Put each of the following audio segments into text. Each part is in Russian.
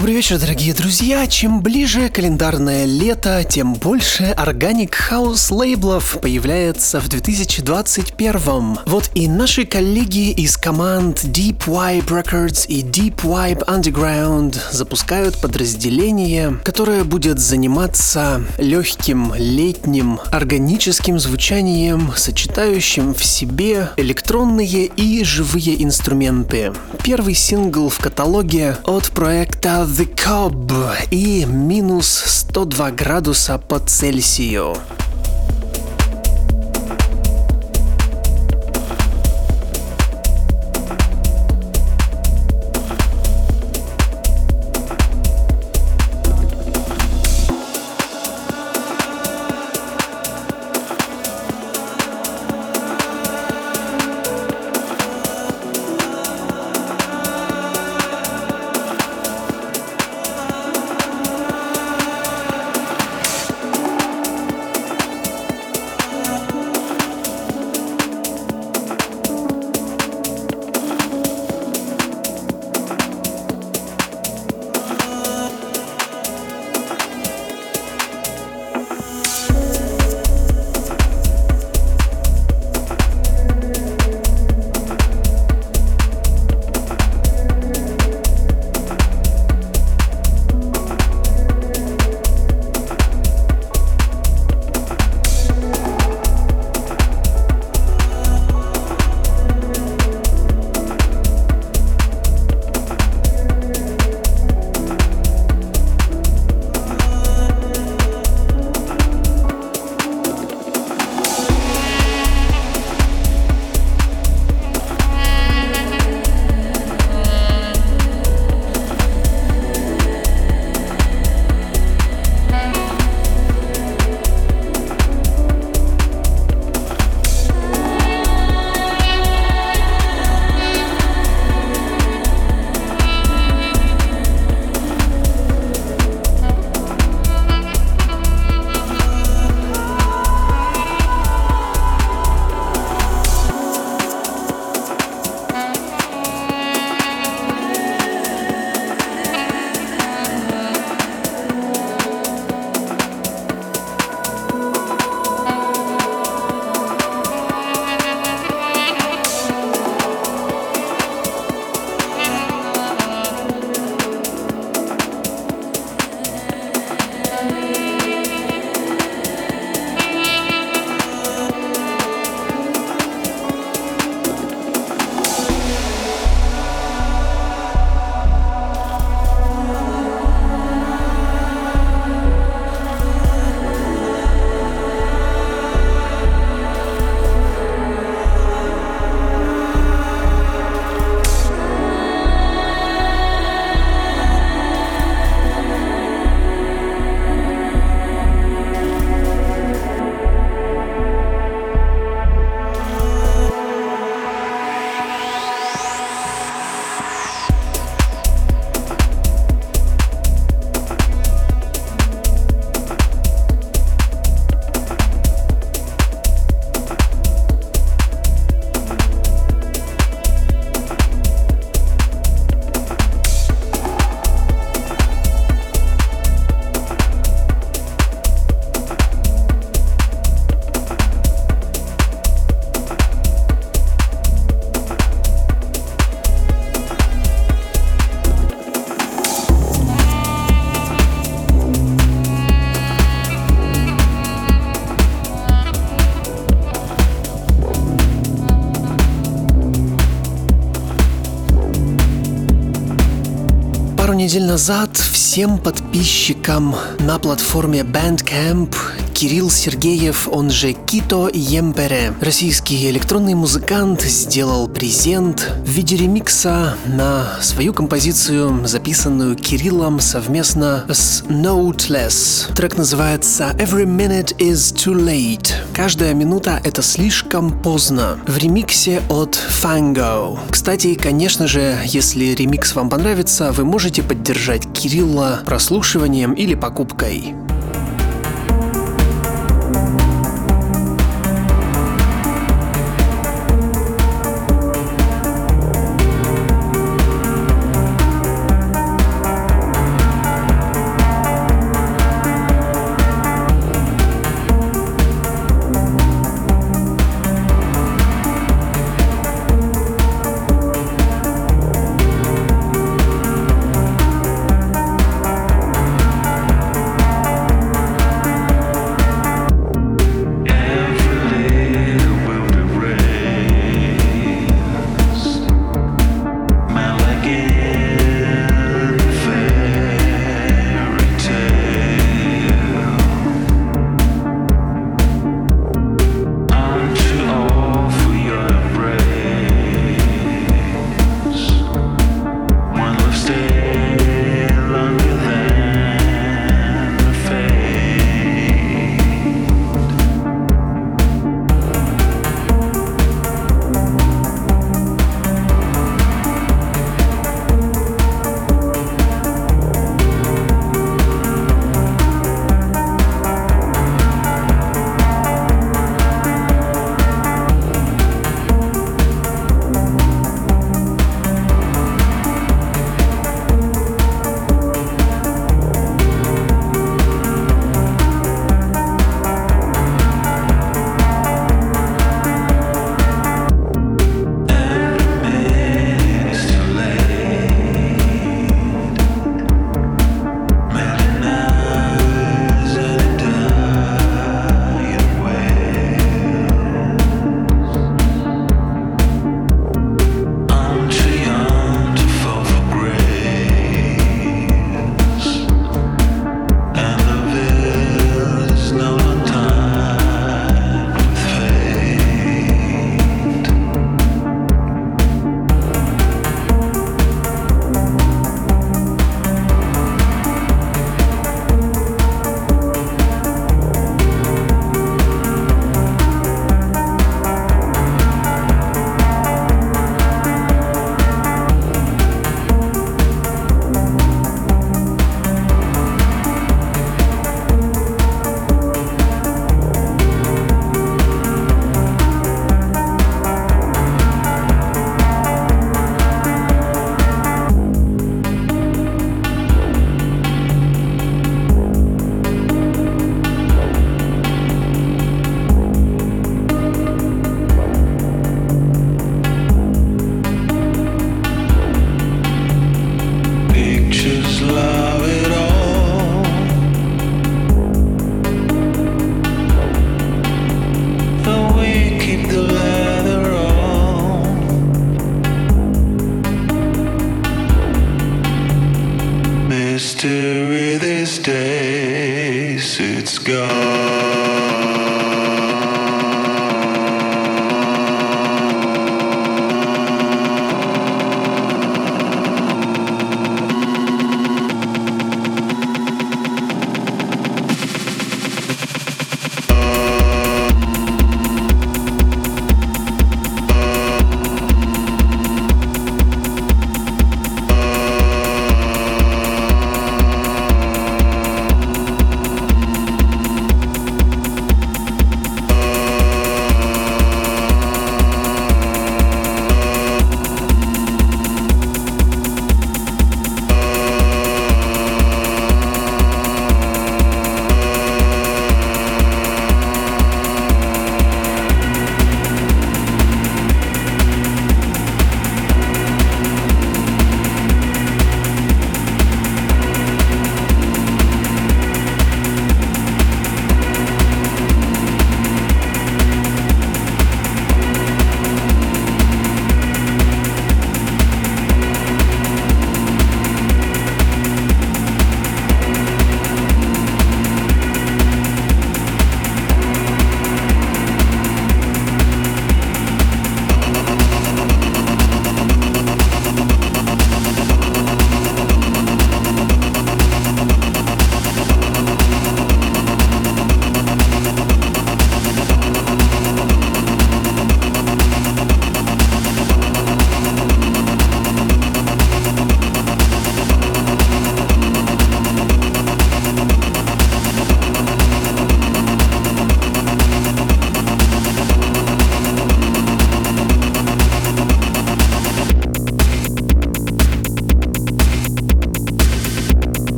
Добрый вечер, дорогие друзья. Чем ближе календарное лето, тем больше органик хаус лейблов появляется в 2021. Вот и наши коллеги из команд Deep Vibe Records и Deep Vibe Underground запускают подразделение, которое будет заниматься легким летним органическим звучанием, сочетающим в себе электронные и живые инструменты. Первый сингл в каталоге от проекта The Cob и минус 102 градуса по Цельсию. Недель назад всем подписчикам на платформе Bandcamp Кирилл Сергеев, он же Кито Емпере. Российский электронный музыкант сделал презент в виде ремикса на свою композицию, записанную Кириллом совместно с Noteless. Трек называется Every Minute is Too Late. Каждая минута — это слишком поздно. В ремиксе от Fango. Кстати, конечно же, если ремикс вам понравится, вы можете поддержать Кирилла прослушиванием или покупкой.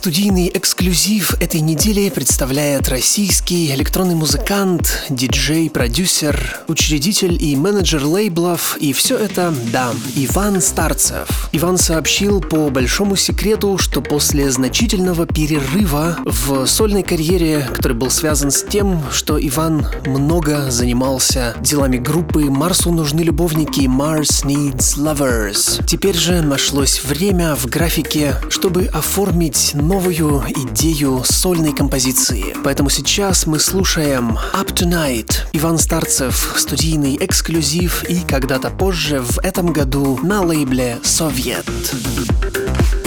Студийный эксклюзив этой недели представляет российский электронный музыкант, диджей, продюсер, учредитель и менеджер лейблов, и все это, да, Иван Старцев. Иван сообщил по большому секрету, что после значительного перерыва в сольной карьере, который был связан с тем, что Иван много занимался делами группы «Марсу нужны любовники» Mars Needs Lovers. Теперь же нашлось время в графике, чтобы оформить новую идею сольной композиции. Поэтому сейчас мы слушаем Up Tonight, Иван Старцев, студийный эксклюзив и когда-то позже в этом году на лейбле Совет. еще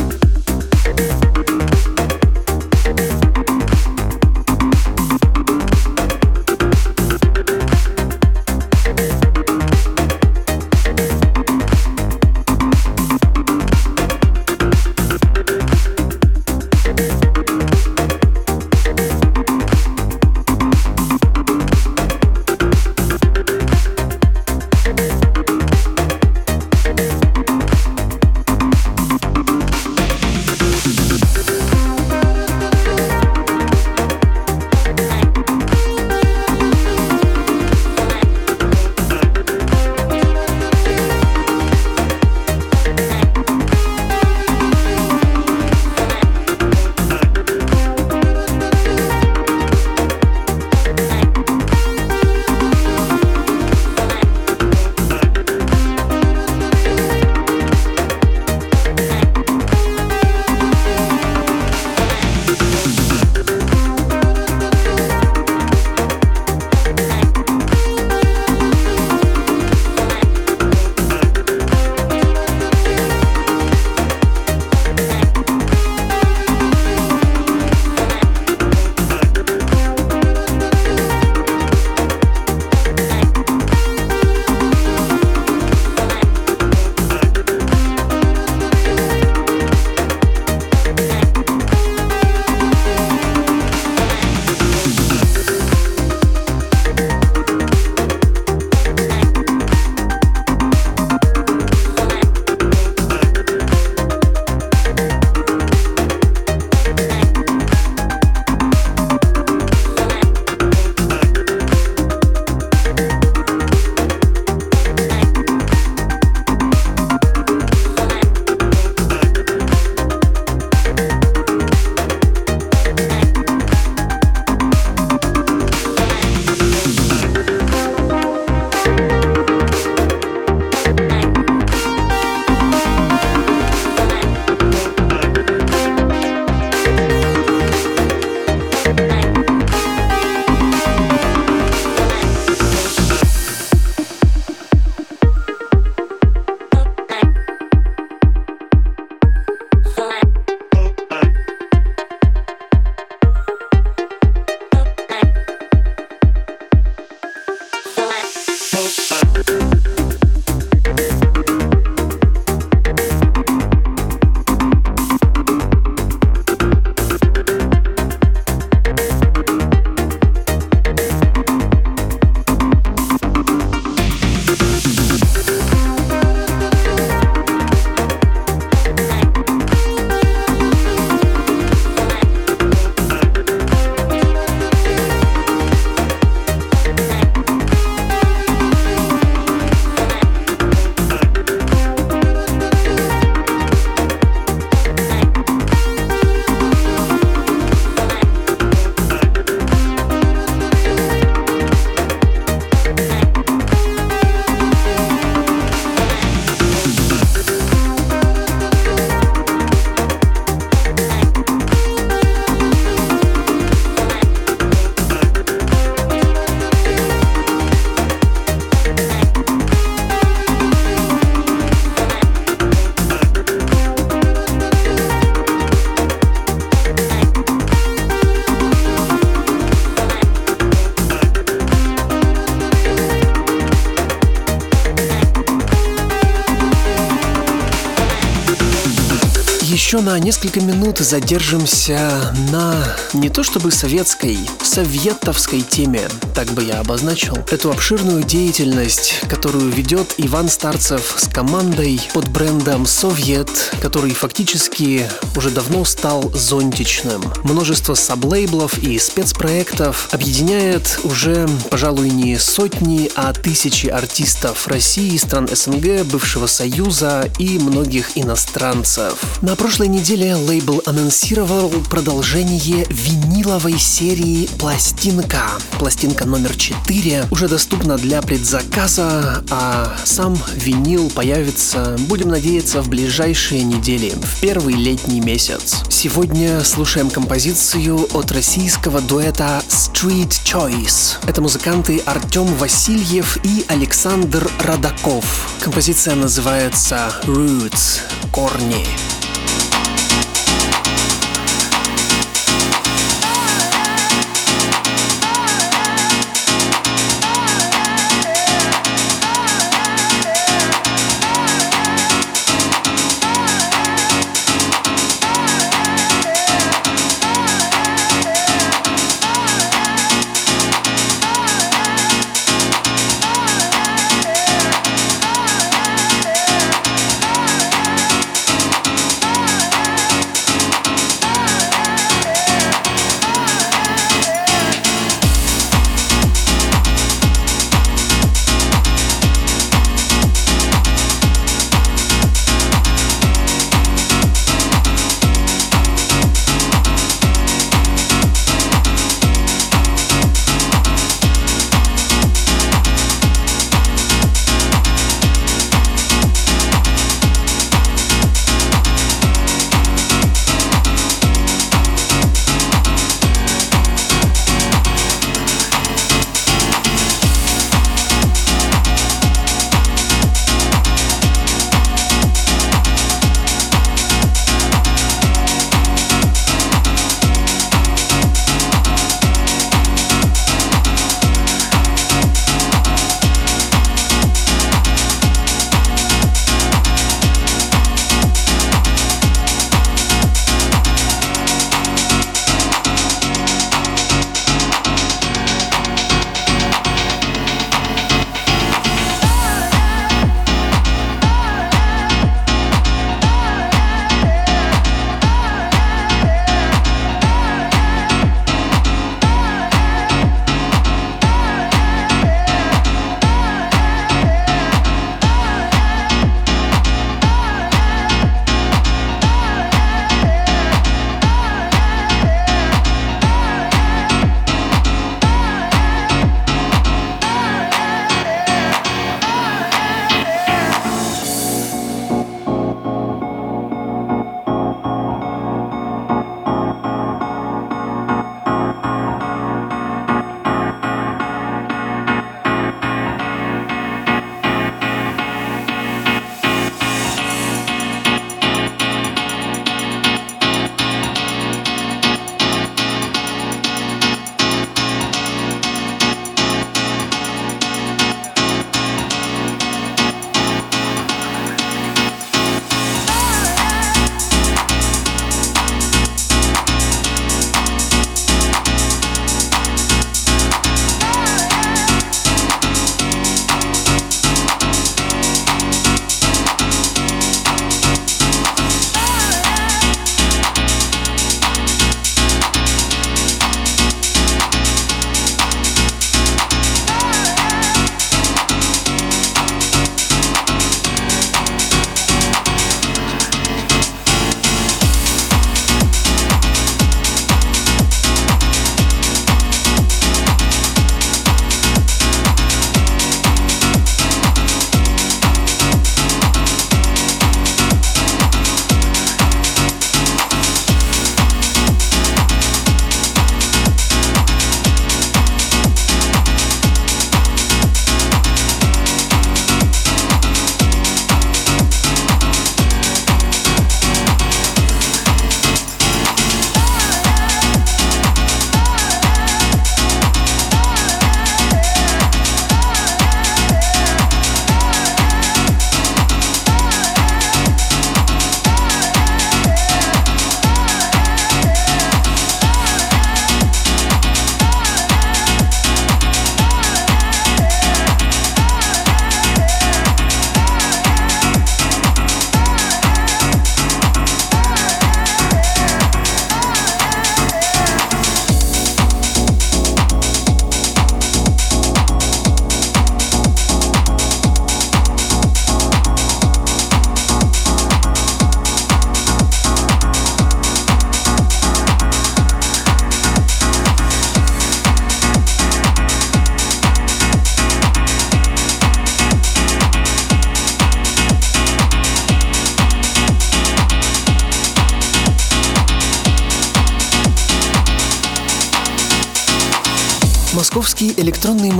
несколько минут задержимся на не то чтобы советской, советовской теме, так бы я обозначил, эту обширную деятельность, которую ведет Иван Старцев с командой под брендом «Совет», который фактически уже давно стал зонтичным. Множество саблейблов и спецпроектов объединяет уже, пожалуй, не сотни, а тысячи артистов России, стран СНГ, бывшего Союза и многих иностранцев. На прошлой неделе лейбл анонсировал продолжение виниловой серии «Пластинка». Пластинка номер 4 уже доступна для предзаказа, а сам винил появится, будем надеяться, в ближайшие недели, в первый летний месяц. Сегодня слушаем композицию от российского дуэта Street Choice. Это музыканты Артем Васильев и Александр Радаков. Композиция называется Roots – корни.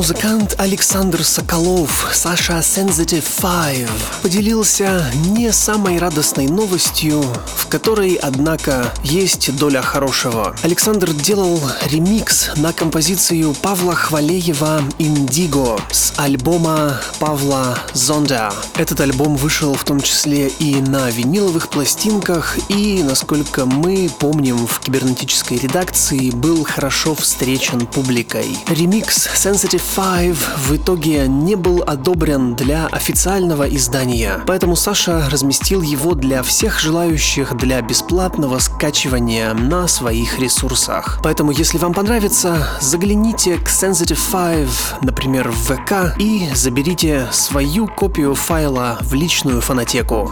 Музыкант Александр Соколов, Саша Sensitive Five, поделился не самой радостной новостью, которой, однако, есть доля хорошего. Александр делал ремикс на композицию Павла Хвалеева «Индиго» с альбома Павла Зонда. Этот альбом вышел в том числе и на виниловых пластинках, и, насколько мы помним, в кибернетической редакции был хорошо встречен публикой. Ремикс Sensitive Five в итоге не был одобрен для официального издания, поэтому Саша разместил его для всех желающих для бесплатного скачивания на своих ресурсах. Поэтому, если вам понравится, загляните к Sensitive Five, например, в ВК и заберите свою копию файла в личную фонотеку.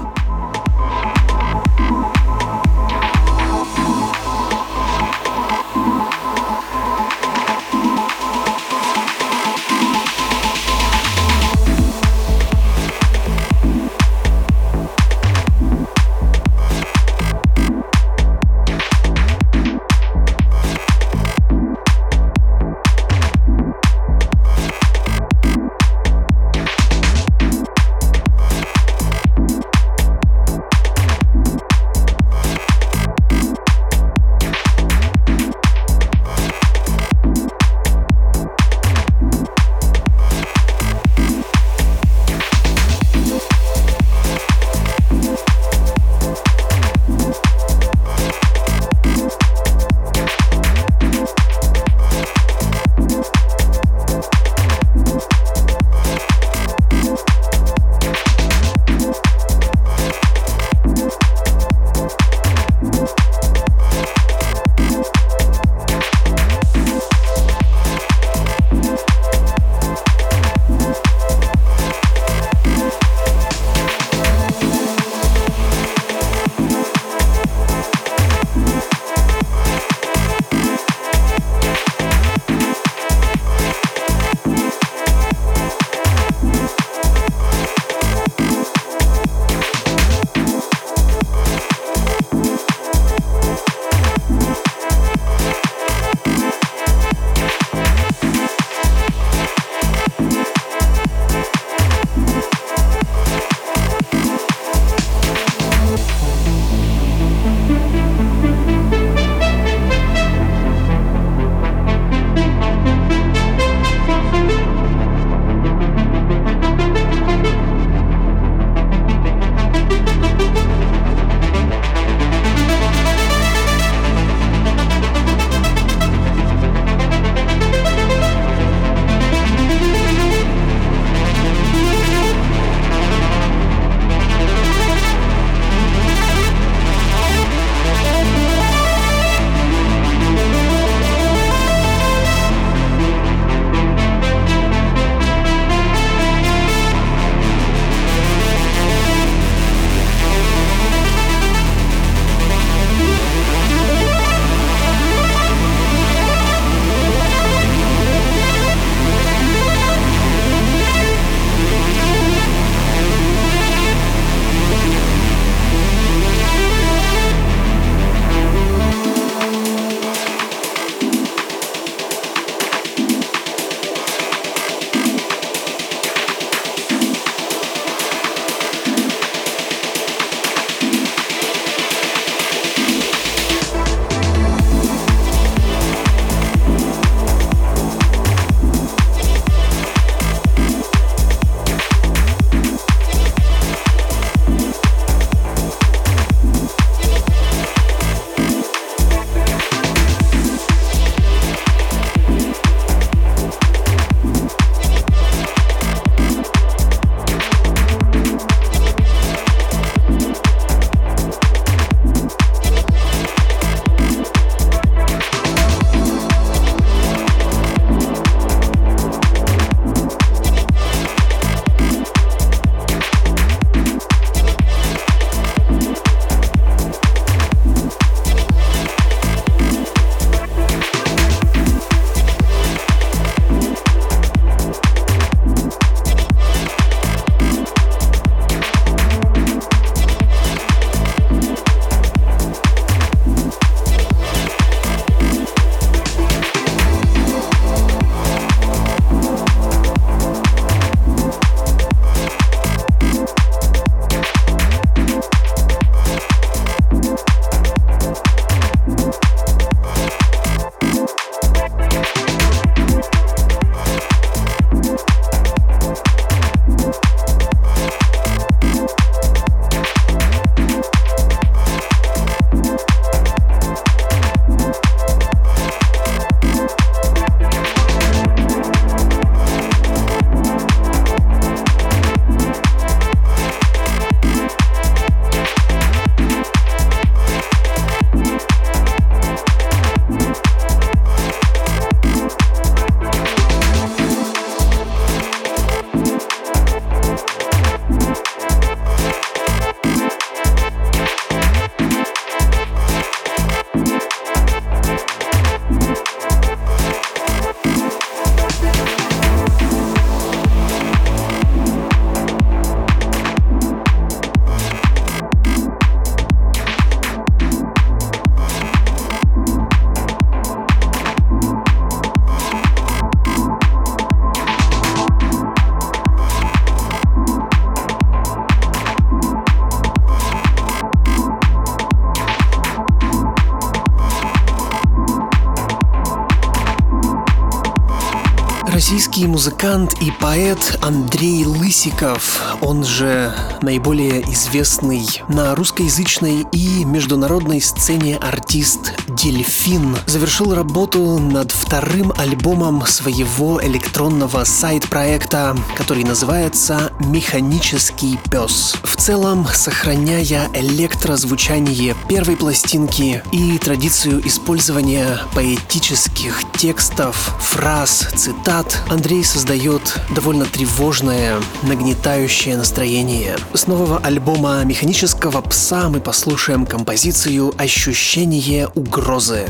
Российский музыкант и поэт Андрей Лысиков, он же наиболее известный на русскоязычной и международной сцене артист Дельфин, завершил работу над вторым альбомом своего электронного сайт-проекта, который называется «Механический пес». В целом, сохраняя электрозвучание первой пластинки и традицию использования поэтических текстов, фраз, цитат, Андрей создает довольно тревожное, нагнетающее настроение. С нового альбома «Механического пса» мы послушаем композицию «Ощущение угрозы».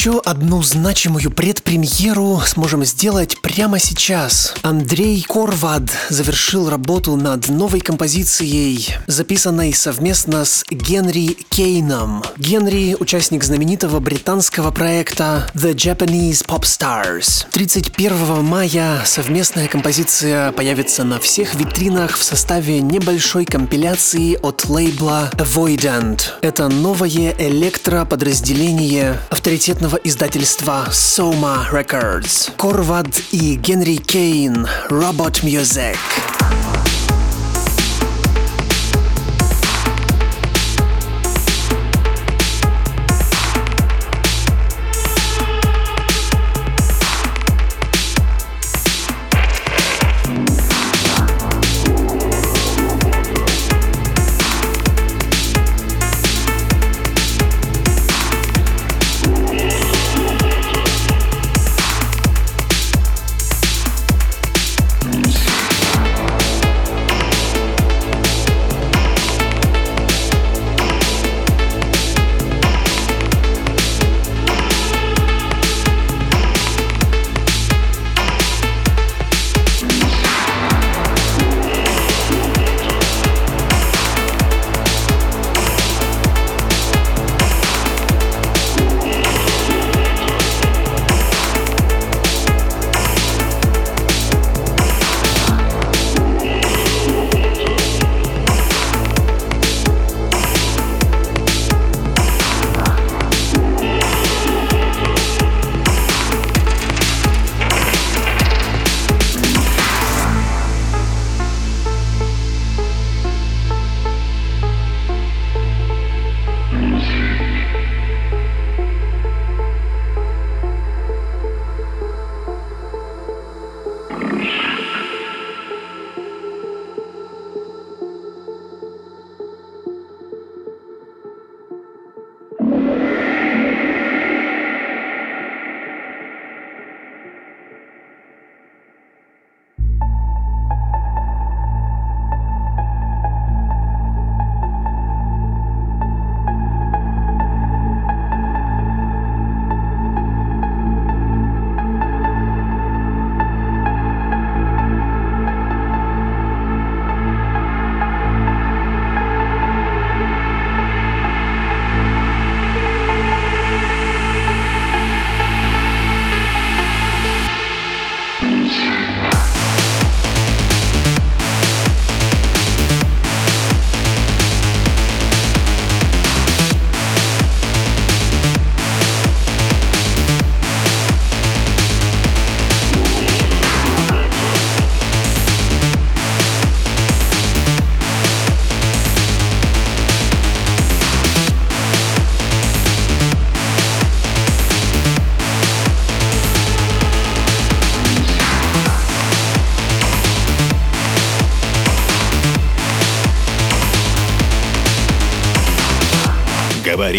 Еще одну значимую предпремьеру сможем сделать прямо сейчас. Андрей Корвад завершил работу над новой композицией, записанной совместно с Генри Кейном. Генри – участник знаменитого британского проекта The Japanese Pop Stars. 31 мая совместная композиция появится на всех витринах в составе небольшой компиляции от лейбла Avoidant. Это новое электроподразделение авторитетного издательства Soma Records. Корвад и Генри Кейн Robot Music.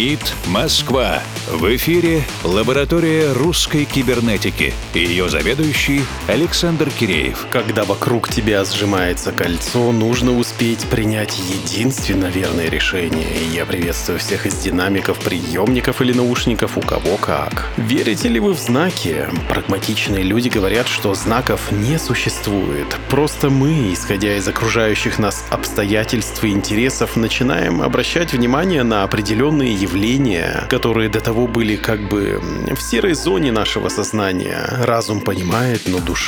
Говорит Москва. В эфире лаборатория русской кибернетики. Ее заведующий Александр Киреев. Когда вокруг тебя сжимается кольцо, нужно успеть принять единственно верное решение. И я приветствую всех из динамиков, приемников или наушников, у кого как. Верите ли вы в знаки? Прагматичные люди говорят, что знаков не существует. Просто мы, исходя из окружающих нас обстоятельств и интересов, начинаем обращать внимание на определенные явления, которые до того были как бы в серой зоне нашего сознания. Разум понимает, но душа.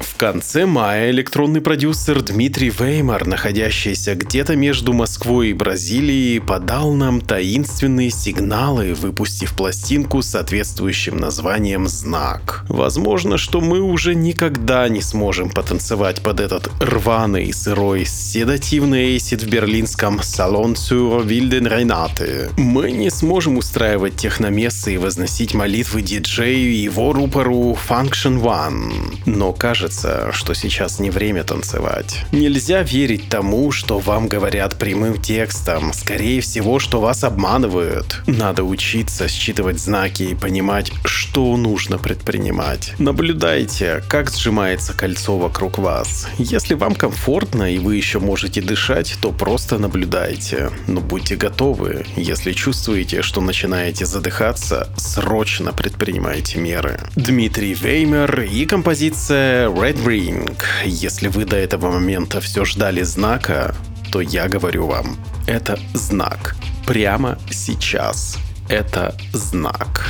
В конце мая электронный продюсер Дмитрий Веймар, находящийся где-то между Москвой и Бразилией, подал нам таинственные сигналы, выпустив пластинку с соответствующим названием «Знак». Возможно, что мы уже никогда не сможем потанцевать под этот рваный, сырой, седативный эйсид в берлинском «Салон sur Wilden Renate». Мы не сможем устраивать техномессы и возносить молитвы диджею и его рупору Function One. Но кажется, что сейчас не время танцевать. Нельзя верить тому, что вам говорят прямым текстом. Скорее всего, что вас обманывают. Надо учиться считывать знаки и понимать, что нужно предпринимать. Наблюдайте, как сжимается кольцо вокруг вас. Если вам комфортно и вы еще можете дышать, то просто наблюдайте. Но будьте готовы, если чувствуете что начинаете задыхаться, срочно предпринимайте меры. Дмитрий Веймер и композиция Red Ring. Если вы до этого момента все ждали знака, то я говорю вам, это знак. Прямо сейчас. Это знак.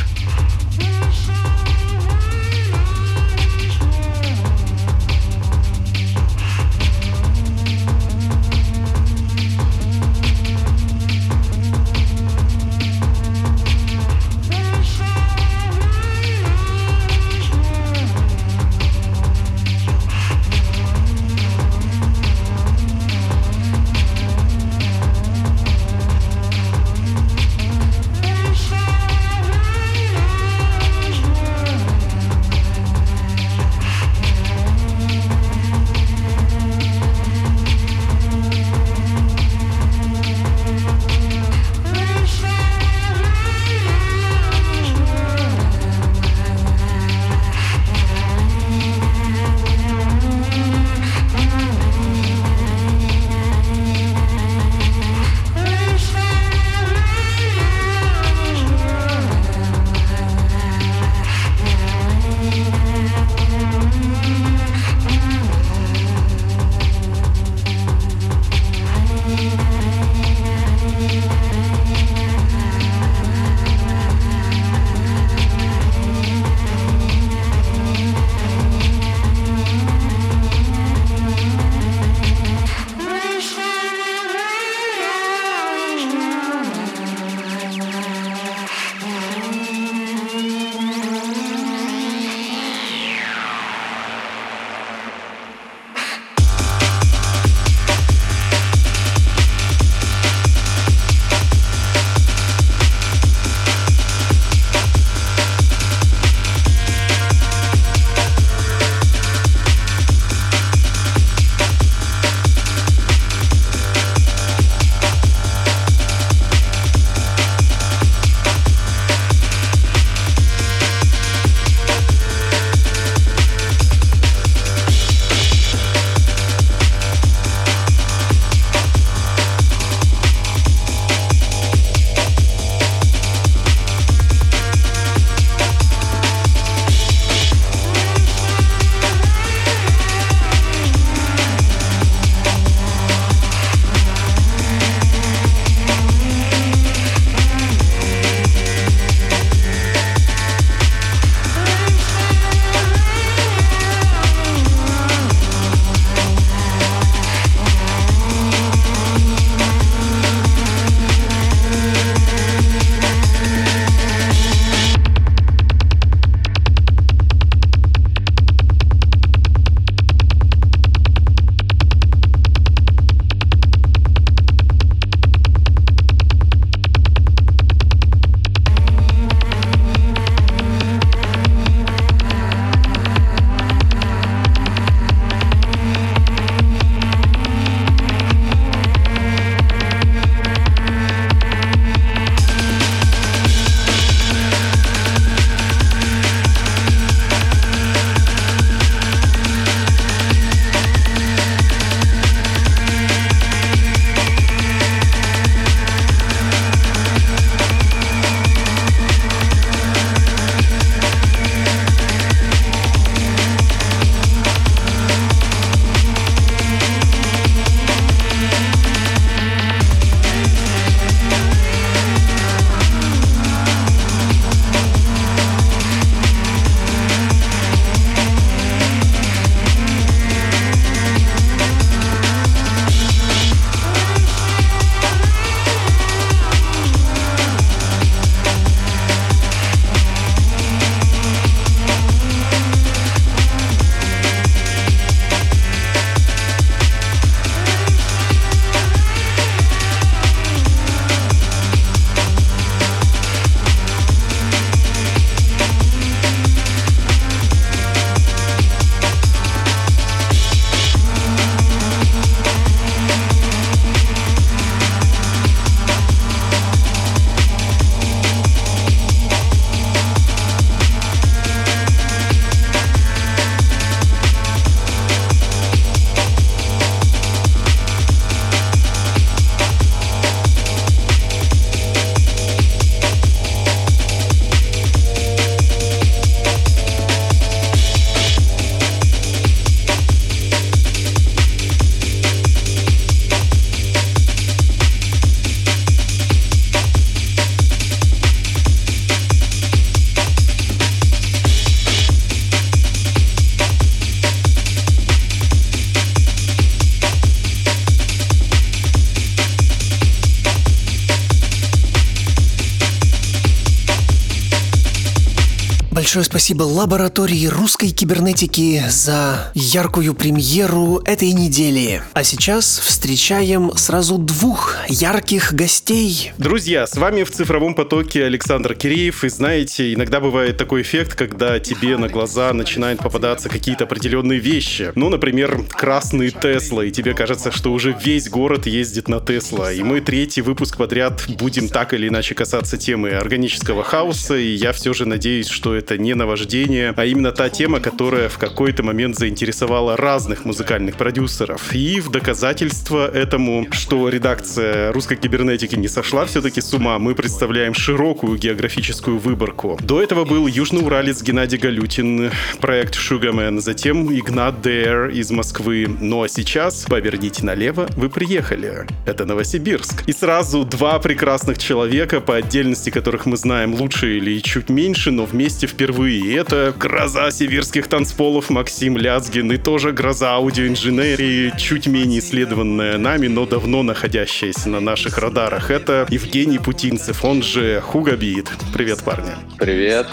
Большое спасибо лаборатории русской кибернетики за яркую премьеру этой недели. А сейчас встречаем сразу двух ярких гостей. Друзья, с вами в цифровом потоке Александр Киреев. И знаете, иногда бывает такой эффект, когда тебе на глаза начинают попадаться какие-то определенные вещи. Ну, например, красный Тесла, и тебе кажется, что уже весь город ездит на Тесла. И мы третий выпуск подряд будем так или иначе касаться темы органического хаоса, и я все же надеюсь, что это не наваждение, а именно та тема, которая в какой-то момент заинтересовала разных музыкальных продюсеров. И в доказательство этому, что редакция русской кибернетики не сошла все-таки с ума, мы представляем широкую географическую выборку. До этого был южный Геннадий Галютин, проект Sugarman, затем Игнат Дэр из Москвы. Ну а сейчас поверните налево, вы приехали. Это Новосибирск. И сразу два прекрасных человека, по отдельности которых мы знаем лучше или чуть меньше, но вместе впервые. И это гроза сибирских танцполов Максим Ляцгин и тоже гроза аудиоинженерии, чуть менее исследованная нами, но давно находящаяся на наших радарах. Это Евгений Путинцев, он же Хугабит. Привет, парни. Привет.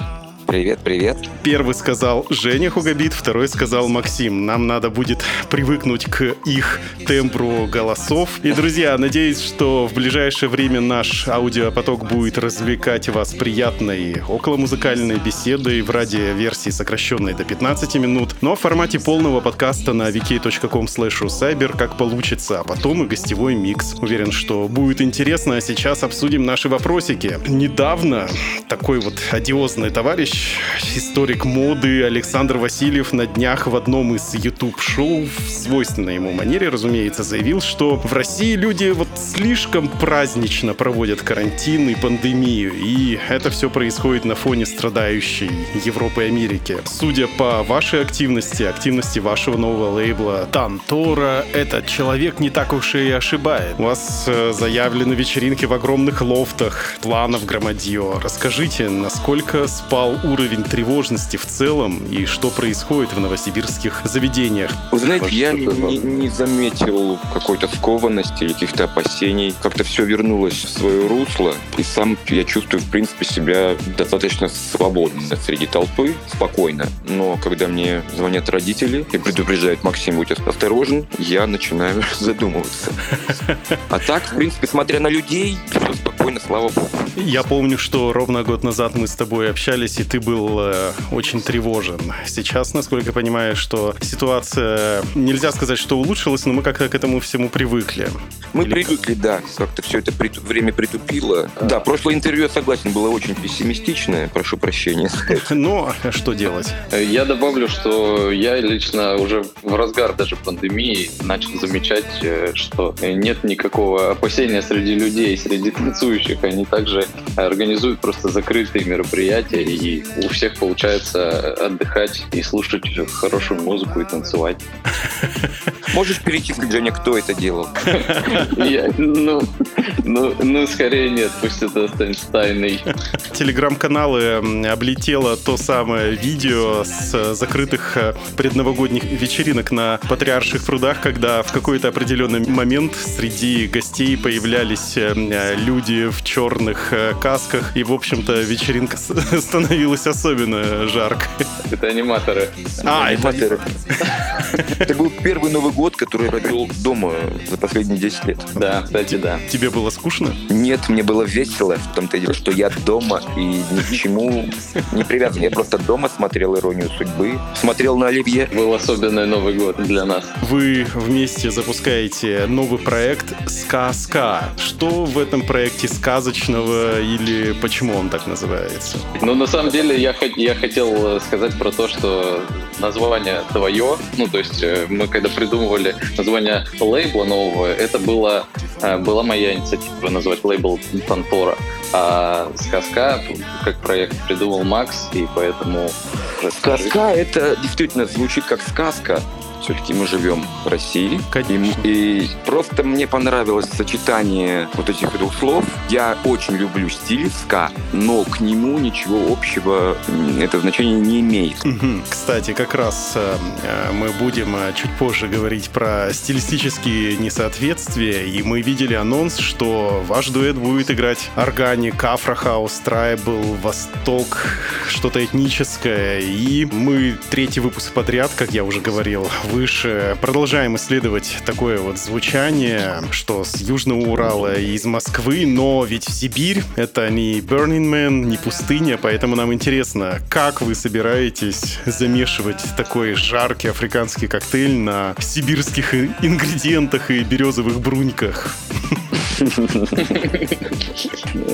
Привет, привет. Первый сказал Женя Хугабит, второй сказал Максим. Нам надо будет привыкнуть к их тембру голосов. И, друзья, надеюсь, что в ближайшее время наш аудиопоток будет развлекать вас приятной околомузыкальной беседой в радиоверсии, сокращенной до 15 минут, но в формате полного подкаста на vk.com cyber как получится, а потом и гостевой микс. Уверен, что будет интересно, а сейчас обсудим наши вопросики. Недавно такой вот одиозный товарищ историк моды Александр Васильев на днях в одном из YouTube-шоу в свойственной ему манере, разумеется, заявил, что в России люди вот слишком празднично проводят карантин и пандемию, и это все происходит на фоне страдающей Европы и Америки. Судя по вашей активности, активности вашего нового лейбла Тантора, этот человек не так уж и ошибает. У вас э, заявлены вечеринки в огромных лофтах, планов громадье. Расскажите, насколько спал уровень тревожности в целом и что происходит в новосибирских заведениях? Вы знаете, я не, не заметил какой-то скованности или каких-то опасений. Как-то все вернулось в свое русло. И сам я чувствую, в принципе, себя достаточно свободно среди толпы, спокойно. Но когда мне звонят родители и предупреждают, Максим, будь осторожен, я начинаю задумываться. А так, в принципе, смотря на людей, все спокойно, слава богу. Я помню, что ровно год назад мы с тобой общались, и ты был э, очень тревожен. Сейчас, насколько я понимаю, что ситуация, нельзя сказать, что улучшилась, но мы как-то к этому всему привыкли. Мы Или... привыкли, да. Как-то все это при... время притупило. Да, прошлое интервью, я согласен, было очень пессимистичное, прошу прощения. Но что делать? Я добавлю, что я лично уже в разгар даже пандемии начал замечать, э, что нет никакого опасения среди людей, среди танцующих. Они также организуют просто закрытые мероприятия, и у всех получается отдыхать и слушать хорошую музыку и танцевать. Можешь перечислить, Женя, кто это делал? ну, ну, ну, скорее нет, пусть это останется тайной. Телеграм-каналы облетело то самое видео с закрытых э, предновогодних вечеринок на Патриарших прудах, когда в какой-то определенный момент среди гостей появлялись э, люди в черных э, касках, и, в общем-то, вечеринка становилась особенно жаркой. Это аниматоры. А, аниматоры. Это был первый Новый год, который я провел дома за последние 10 лет. Да, кстати, да. Тебе было скучно? Нет, мне было весело. В том-то дело, что я дома и ни к чему не привязан. Я просто дома смотрел «Иронию судьбы», смотрел на Оливье. Был особенный Новый год для нас. Вы вместе запускаете новый проект «Сказка». Что в этом проекте сказочного или почему он так называется? Ну, на самом деле, я, я хотел сказать про то, что название твое, ну, то есть э, мы когда придумывали название лейбла нового, это было, э, была моя инициатива назвать лейбл Тантора. А сказка как проект придумал Макс, и поэтому... Сказка — это действительно звучит как сказка, Все-таки мы живем в России. Конечно. И, и просто мне понравилось сочетание вот этих двух слов. Я очень люблю стиль ска, но к нему ничего общего это значение не имеет. Кстати, как раз э, э, мы будем э, чуть позже говорить про стилистические несоответствия, и мы видели анонс, что ваш дуэт будет играть органик, афрохаус, трайбл, восток, что-то этническое, и мы третий выпуск подряд, как я уже говорил выше, продолжаем исследовать такое вот звучание, что с Южного Урала и из Москвы, но ведь Сибирь — это не Burning Man, не пустыня, поэтому нам интересно, как вы собираетесь замешивать такой жаркий африканский коктейль на сибирских ингредиентах и березовых бруньках?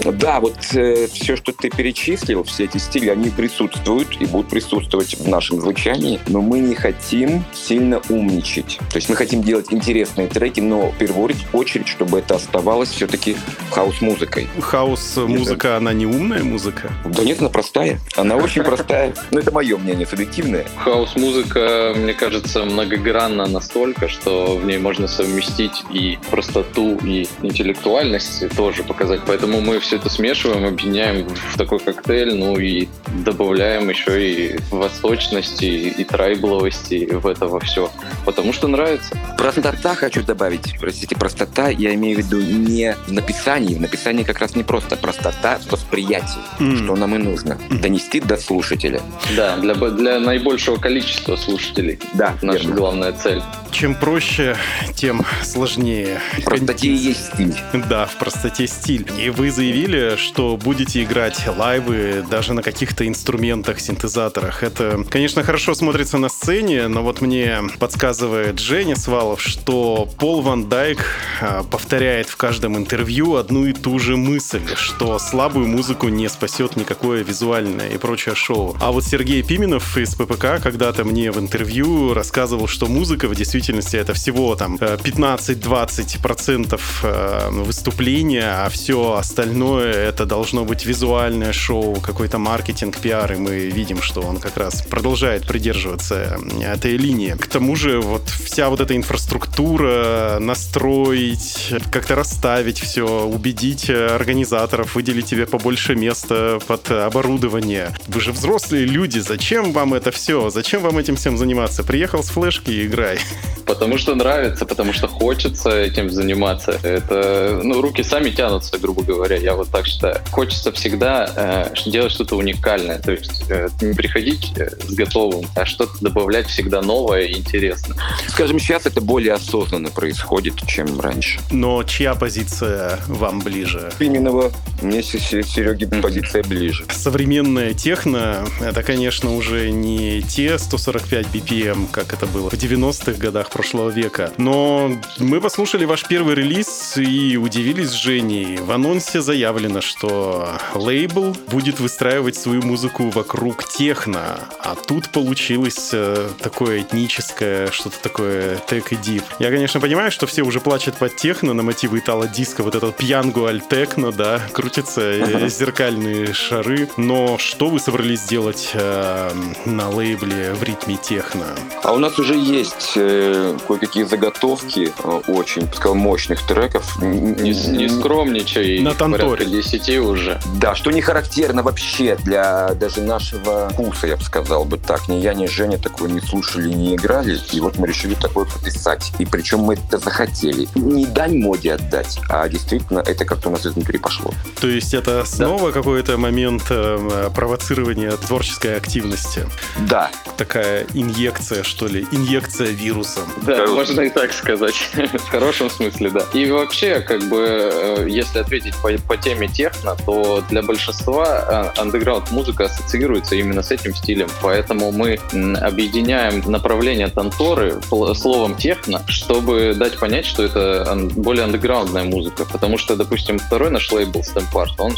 Да, вот э, все, что ты перечислил, все эти стили, они присутствуют и будут присутствовать в нашем звучании, но мы не хотим сильно умничать. То есть мы хотим делать интересные треки, но в первую очередь, чтобы это оставалось все-таки хаос-музыкой. Хаос-музыка, она не умная музыка? Да нет, она простая. Она очень простая. Но это мое мнение, субъективное. Хаос-музыка, мне кажется, многогранна настолько, что в ней можно совместить и простоту, и интеллектуальность тоже показать. Поэтому мы все это смешиваем, объединяем в такой коктейль, ну и добавляем еще и восточности, и трайбловости в это во все. Потому что нравится. Простота хочу добавить. Простите, простота я имею в виду не в написании. В написании как раз не просто простота в восприятии, mm. что нам и нужно. Донести до слушателя. Да, для, для наибольшего количества слушателей. Да, Наша верно. главная цель. Чем проще, тем сложнее. В простоте есть стиль. Да, в простоте стиль. И вы заявили, что будете играть лайвы даже на каких-то инструментах, синтезаторах. Это, конечно, хорошо смотрится на сцене, но вот мне подсказывает Женя Свалов, что Пол Ван Дайк а, повторяет в каждом интервью одну и ту же мысль, что слабую музыку не спасет никакое визуальное и прочее шоу. А вот Сергей Пименов из ППК когда-то мне в интервью рассказывал, что музыка в действительности это всего там 15-20% э, выступления, а все остальное это должно быть визуальное шоу, какой-то маркетинг, пиар, и мы видим, что он как раз продолжает придерживаться этой линии. К тому же вот вся вот эта инфраструктура, настроить, как-то расставить все, убедить организаторов, выделить тебе побольше места под оборудование. Вы же взрослые люди, зачем вам это все? Зачем вам этим всем заниматься? Приехал с флешки и играй. Потому что нравится, потому что хочется этим заниматься. Это, ну, руки сами тянутся, грубо говоря, я вот так считаю. Хочется всегда э, делать что-то уникальное, то есть э, не приходить э, с готовым, а что-то добавлять всегда новое и интересное. Скажем, сейчас это более осознанно происходит, чем раньше. Но чья позиция вам ближе? Пименова. Мне Сереги позиция ближе. Современная техно — это, конечно, уже не те 145 BPM, как это было в 90-х годах прошлого века. Но мы послушали ваш первый релиз и удивились с Женей. В анонсе заявлено, что лейбл будет выстраивать свою музыку вокруг техно, а тут получилось э, такое этническое, что-то такое тек и дип. Я, конечно, понимаю, что все уже плачут под техно на мотивы итало-диска, вот этот пьянгу аль техно, да, крутятся э, зеркальные шары, но что вы собрались делать э, на лейбле в ритме техно? А у нас уже есть э, кое-какие заготовки э, очень, сказал, мощных треков. Не, не скромничай, на порядка 10 уже. Да, что не характерно вообще для даже нашего вкуса, я бы сказал бы так. Ни я, ни Женя такое не слушали, не играли, и вот мы решили такое пописать. И причем мы это захотели. Не дань моде отдать, а действительно это как-то у нас изнутри пошло. То есть это снова да. какой-то момент э, провоцирования творческой активности? Да. Такая инъекция, что ли, инъекция вирусом. Да, Короче. можно и так сказать. в хорошем смысле, да. И вообще, как бы, э, если ответить по, по теме техно, то для большинства андеграунд музыка ассоциируется именно с этим стилем. Поэтому мы объединяем направление танторы словом техно, чтобы дать понять, что это более андеграундная музыка. Потому что, допустим, второй наш лейбл Stampart, он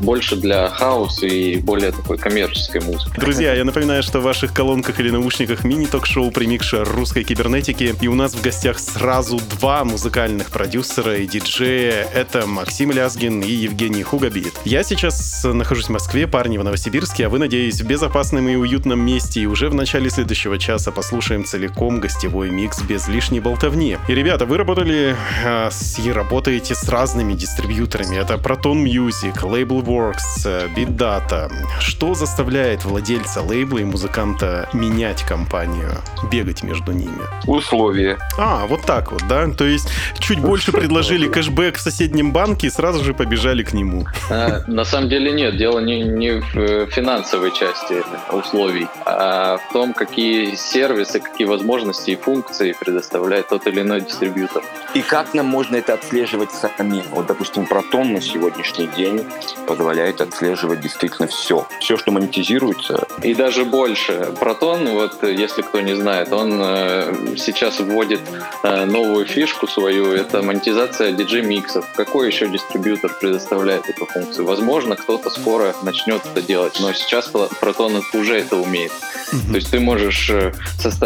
больше для хаоса и более такой коммерческой музыки. Друзья, я напоминаю, что в ваших колонках или наушниках мини-ток-шоу «Примикша русской кибернетики». И у нас в гостях сразу два музыкальных продюсера и диджея. Это Максим Лязгин и Евгений Хугабит. Я сейчас нахожусь в Москве, парни в Новосибирске, а вы, надеюсь, в безопасном и уютном месте. И уже в начале следующего часа послушаем послушаем целиком гостевой микс без лишней болтовни. И, ребята, вы работали э, с, и работаете с разными дистрибьюторами. Это Proton Music, Labelworks, э, Beat Data. Что заставляет владельца лейбла и музыканта менять компанию, бегать между ними? Условия. А, вот так вот, да? То есть чуть больше предложили кэшбэк в соседнем банке и сразу же побежали к нему. А, на самом деле нет, дело не, не в э, финансовой части условий, а в том, какие сервисы, какие возможности и функции предоставляет тот или иной дистрибьютор. И как нам можно это отслеживать самим? Вот, допустим, Proton на сегодняшний день позволяет отслеживать действительно все. Все, что монетизируется. И даже больше. Proton, вот если кто не знает, он э, сейчас вводит э, новую фишку свою, это монетизация DJ-миксов. Какой еще дистрибьютор предоставляет эту функцию? Возможно, кто-то скоро начнет это делать, но сейчас Proton уже это умеет. Mm-hmm. То есть ты можешь э,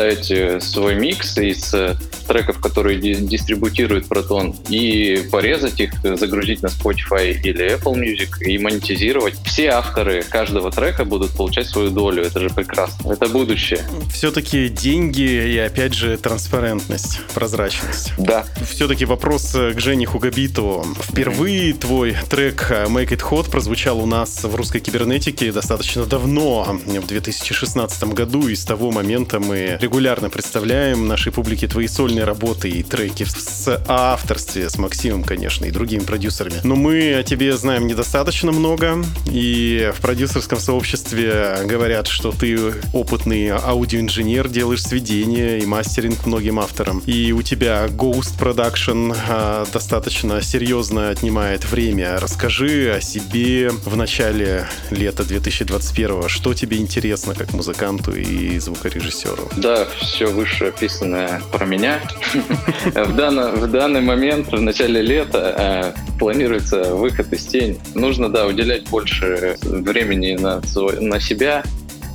составить э, свой микс из э, треков, которые дистрибутирует Proton, и порезать их, загрузить на Spotify или Apple Music и монетизировать. Все авторы каждого трека будут получать свою долю. Это же прекрасно. Это будущее. Все-таки деньги и, опять же, транспарентность, прозрачность. Да. Все-таки вопрос к Жене Хугабитову. Впервые твой трек Make It Hot прозвучал у нас в русской кибернетике достаточно давно, в 2016 году, и с того момента мы регулярно представляем нашей публике твои сольные работы и треки с авторстве, с Максимом, конечно, и другими продюсерами. Но мы о тебе знаем недостаточно много, и в продюсерском сообществе говорят, что ты опытный аудиоинженер, делаешь сведения и мастеринг многим авторам. И у тебя Ghost Production а, достаточно серьезно отнимает время. Расскажи о себе в начале лета 2021 что тебе интересно как музыканту и звукорежиссеру? Да, все вышеописанное про меня. В данный, момент, в начале лета, э, планируется выход из тени. Нужно, да, уделять больше времени на, себя,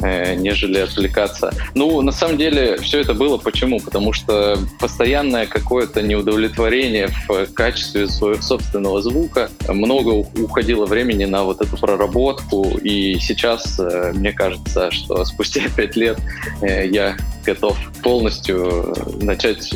Э, нежели отвлекаться. Ну, на самом деле, все это было почему? Потому что постоянное какое-то неудовлетворение в качестве своего собственного звука, много уходило времени на вот эту проработку, и сейчас э, мне кажется, что спустя пять лет я готов полностью начать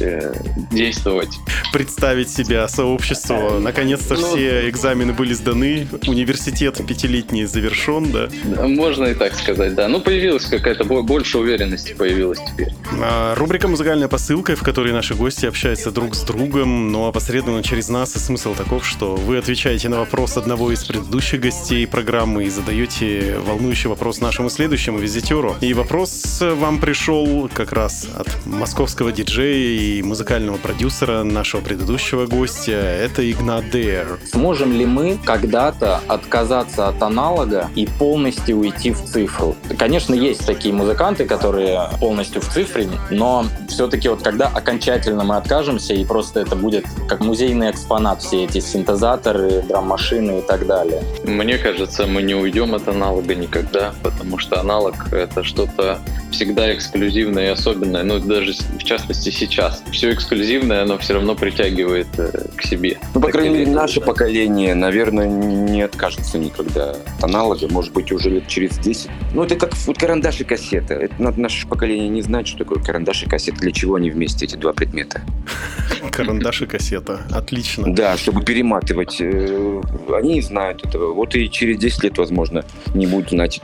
действовать. Представить себя сообщество. Наконец-то ну, все экзамены были сданы, университет пятилетний завершен, да? Можно и так сказать, да. Ну, появилась какая-то больше уверенности появилась теперь. А, рубрика «Музыкальная посылка», в которой наши гости общаются друг с другом, но опосредованно через нас. И смысл таков, что вы отвечаете на вопрос одного из предыдущих гостей программы и задаете волнующий вопрос нашему следующему визитеру. И вопрос вам пришел как раз от московского диджея и музыкального продюсера нашего предыдущего гостя. Это Игнат Дейр. Сможем ли мы когда-то отказаться от аналога и полностью уйти в цифру? Конечно, Конечно, есть такие музыканты, которые полностью в цифре, но все-таки вот когда окончательно мы откажемся, и просто это будет как музейный экспонат, все эти синтезаторы, драм-машины и так далее. Мне кажется, мы не уйдем от аналога никогда, потому что аналог — это что-то всегда эксклюзивное и особенное, ну, даже в частности сейчас. Все эксклюзивное, оно все равно притягивает э, к себе. Ну, по крайней мере, наше поколение, наверное, не откажется никогда от аналога, может быть, уже лет через 10. Ну, это как вот карандаш и кассета. Это надо наше поколение не знать, что такое карандаш и кассета. Для чего они вместе, эти два предмета? Карандаш и кассета. Отлично. Да, чтобы перематывать. Э, они не знают этого. Вот и через 10 лет, возможно, не будут знать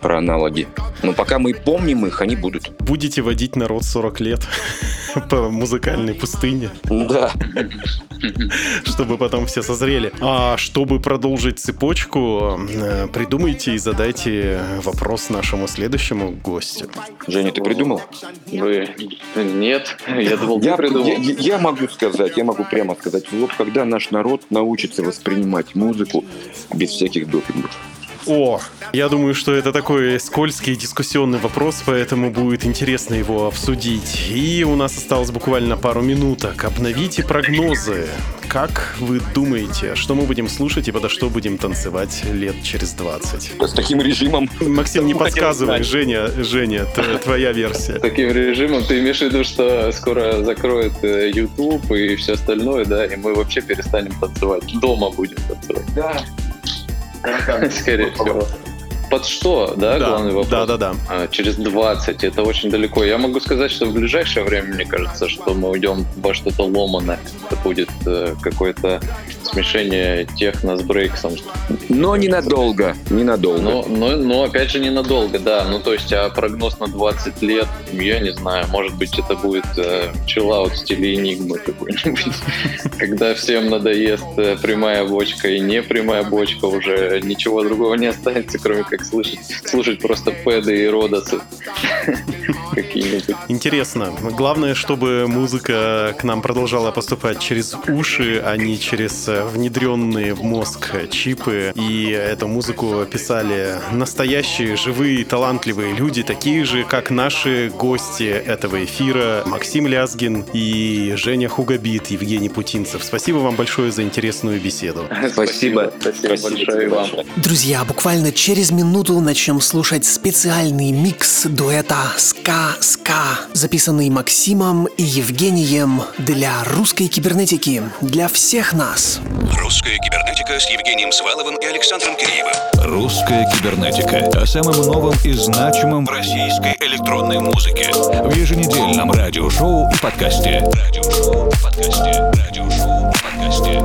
про аналоги. Но пока мы помним их, они будут. Будете водить народ 40 лет по музыкальной пустыне. Да. Чтобы потом все созрели. А чтобы продолжить цепочку, э, придумайте и задайте вопрос нашему следующему гостю. Женя, ты придумал? Вы... Нет, я думал, я, придумал. Я, я могу сказать, я могу прямо сказать, вот когда наш народ научится воспринимать музыку без всяких допингов. О, я думаю, что это такой скользкий дискуссионный вопрос, поэтому будет интересно его обсудить. И у нас осталось буквально пару минуток. Обновите прогнозы. Как вы думаете, что мы будем слушать и подо что будем танцевать лет через 20? С таким режимом. Максим, не подсказывай, Женя, Женя, твоя версия. С таким режимом ты имеешь в виду, что скоро закроют э, YouTube и все остальное, да, и мы вообще перестанем танцевать. Дома будем танцевать. Да. Скорее всего. Под что, да, Да, главный вопрос? да, да, да. А, через 20, это очень далеко. Я могу сказать, что в ближайшее время, мне кажется, что мы уйдем во что-то ломаное. Это будет э, какое-то смешение техно с брейксом. Но ненадолго, ненадолго. Но, но, но опять же ненадолго, да. Ну то есть, а прогноз на 20 лет, я не знаю, может быть это будет э, чиллаут в стиле Энигмы какой-нибудь. Когда всем надоест э, прямая бочка и не прямая бочка, уже ничего другого не останется, кроме как слышать, слушать просто пэды и родосы какие-нибудь. Интересно. Главное, чтобы музыка к нам продолжала поступать через уши, а не через э, внедренные в мозг чипы. И эту музыку писали настоящие, живые, талантливые люди, такие же, как наши гости этого эфира. Максим Лязгин и Женя Хугабит, Евгений Путинцев. Спасибо вам большое за интересную беседу. Спасибо. Спасибо большое и вам. Друзья, буквально через минуту начнем слушать специальный микс дуэта «Ска-ска», записанный Максимом и Евгением для русской кибернетики, для всех нас. Русская кибернетика с Евгением Сваловым и Александром Киреевым. Русская кибернетика о самом новом и значимом в российской электронной музыке в еженедельном радиошоу и подкасте. Радиошоу и подкасте. Радиошоу и подкасте.